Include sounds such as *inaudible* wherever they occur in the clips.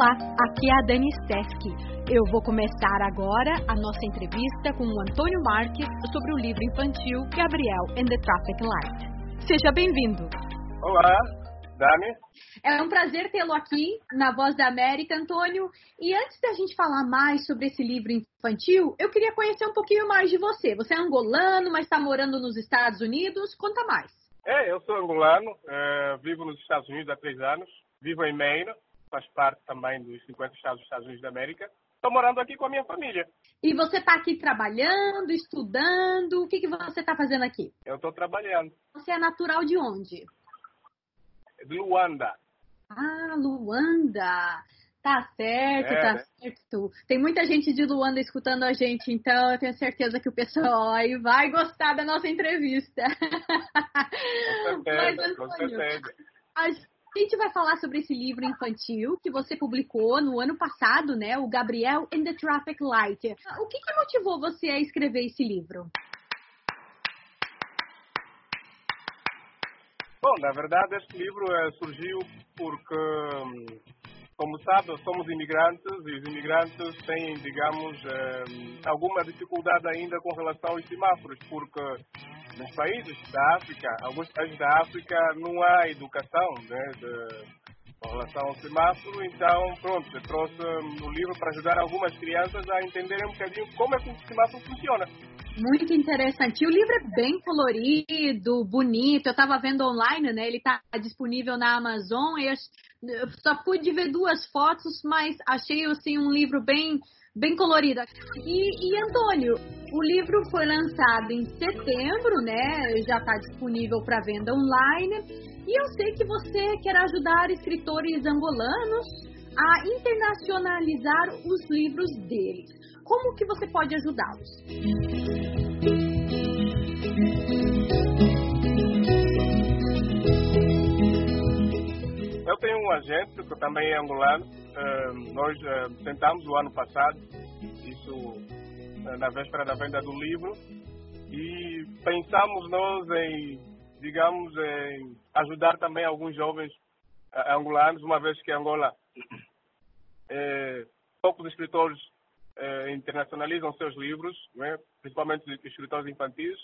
aqui é a Dani Steski. Eu vou começar agora a nossa entrevista com o Antônio Marques sobre o livro infantil Gabriel and the Traffic Light. Seja bem-vindo. Olá, Dani. É um prazer tê-lo aqui na Voz da América, Antônio. E antes da gente falar mais sobre esse livro infantil, eu queria conhecer um pouquinho mais de você. Você é angolano, mas está morando nos Estados Unidos. Conta mais. É, eu sou angolano, é, vivo nos Estados Unidos há três anos, vivo em Maine, faz parte também dos 50 estados dos Estados Unidos da América. Estou morando aqui com a minha família. E você está aqui trabalhando, estudando? O que, que você está fazendo aqui? Eu estou trabalhando. Você é natural de onde? De Luanda. Ah, Luanda. Tá certo, é, tá né? certo. Tem muita gente de Luanda escutando a gente, então eu tenho certeza que o pessoal aí vai gostar da nossa entrevista. Com certeza, *laughs* Mas, Antônio, com certeza. A gente vai falar sobre esse livro infantil que você publicou no ano passado, né? O Gabriel and the Traffic Light. O que, que motivou você a escrever esse livro? Bom, na verdade, este livro uh, surgiu porque hum, como sabe, somos imigrantes e os imigrantes têm, digamos, eh, alguma dificuldade ainda com relação aos semáforos, porque nos países da África, alguns países da África, não há educação né, de, com relação ao semáforo, então, pronto, eu trouxe o livro para ajudar algumas crianças a entenderem um bocadinho como é que o semáforo funciona. Muito interessante. o livro é bem colorido, bonito. Eu estava vendo online, né? Ele está disponível na Amazon. Eu só pude ver duas fotos, mas achei assim um livro bem bem colorido. E, e Antônio, o livro foi lançado em setembro, né? Já está disponível para venda online. E eu sei que você quer ajudar escritores angolanos a internacionalizar os livros deles. Como que você pode ajudá-los? Eu tenho um agente que também é angolano. Uh, nós uh, tentamos o ano passado, isso uh, na véspera da venda do livro, e pensamos nós em, digamos, em ajudar também alguns jovens angolanos, uma vez que Angola, poucos escritores internacionalizam seus livros, né, principalmente escritores infantis.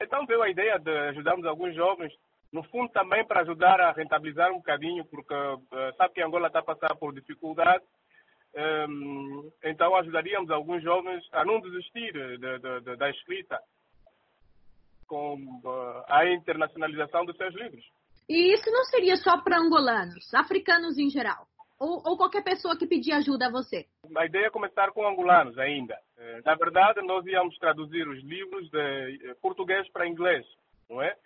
Então veio a ideia de ajudarmos alguns jovens no fundo também para ajudar a rentabilizar um bocadinho, porque uh, sabe que Angola está a passar por dificuldade, um, então ajudaríamos alguns jovens a não desistir de, de, de, da escrita com uh, a internacionalização dos seus livros. E isso não seria só para angolanos, africanos em geral? Ou, ou, qualquer pessoa que pedir ajuda a você? A ideia é começar com angolanos ainda. Eh, na verdade, nós íamos traduzir os livros de português para inglês, não é?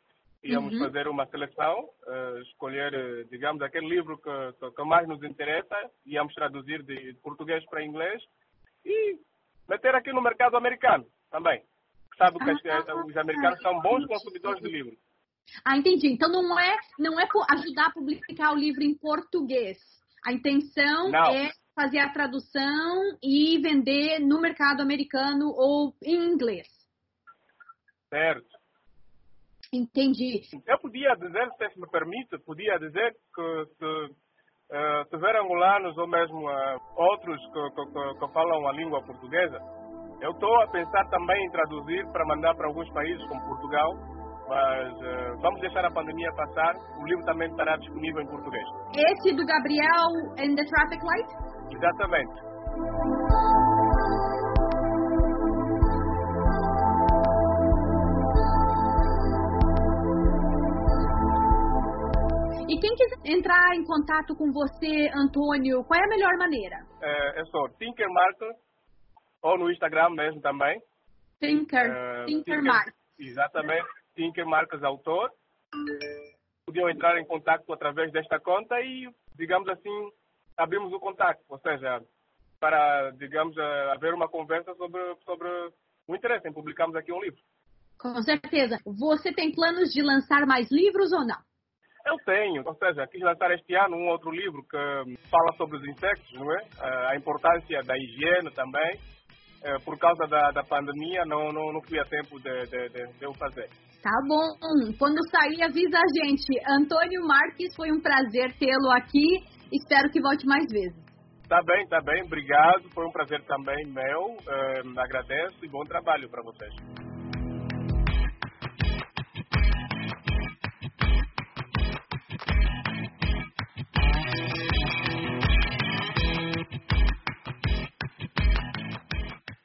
íamos uhum. fazer uma seleção, uh, escolher, uh, digamos, aquele livro que, que, mais nos interessa, íamos traduzir de português para inglês e meter aqui no mercado americano também. Sabe que ah, os americanos são bons consumidores de livros. Ah, entendi. Então não é, não é ajudar a publicar o livro em português. A intenção não. é fazer a tradução e vender no mercado americano ou em inglês. Certo. Entendi. Eu podia dizer, se me permite, podia dizer que se uh, tiver angolanos ou mesmo uh, outros que, que, que, falam a língua portuguesa, eu estou a pensar também em traduzir para mandar para alguns países como Portugal, mas uh, vamos deixar a pandemia passar, o livro também estará disponível em português. Esse do Gabriel and the Traffic Light? Exatamente. E quem quiser entrar em contato com você, Antônio, qual é a melhor maneira? É, é só Tinker Marcos, ou no Instagram mesmo também. Tinker, é, Tinker, Tinker Exatamente, Tinker Marcos Autor. Podiam entrar em contato através desta conta e, digamos assim, abrimos o contato, ou seja, para, digamos, eh, haver uma conversa sobre, sobre o interesse em publicarmos aqui um livro. Com certeza. Você tem planos de lançar mais livros ou não? Eu tenho, ou seja, quis lançar este ano um outro livro que fala sobre os insectos, não é? Eh, a importância da higiene também. Eh, por causa da, da pandemia, não, não, não fui a tempo de, de, de, de eu fazer. Tá bom. Quando sair, avisa a gente. Antônio Marques, foi um prazer tê-lo aqui. Espero que volte mais vezes. Tá bem, tá bem. Obrigado. Foi um prazer também meu. Uh, agradeço e bom trabalho para vocês.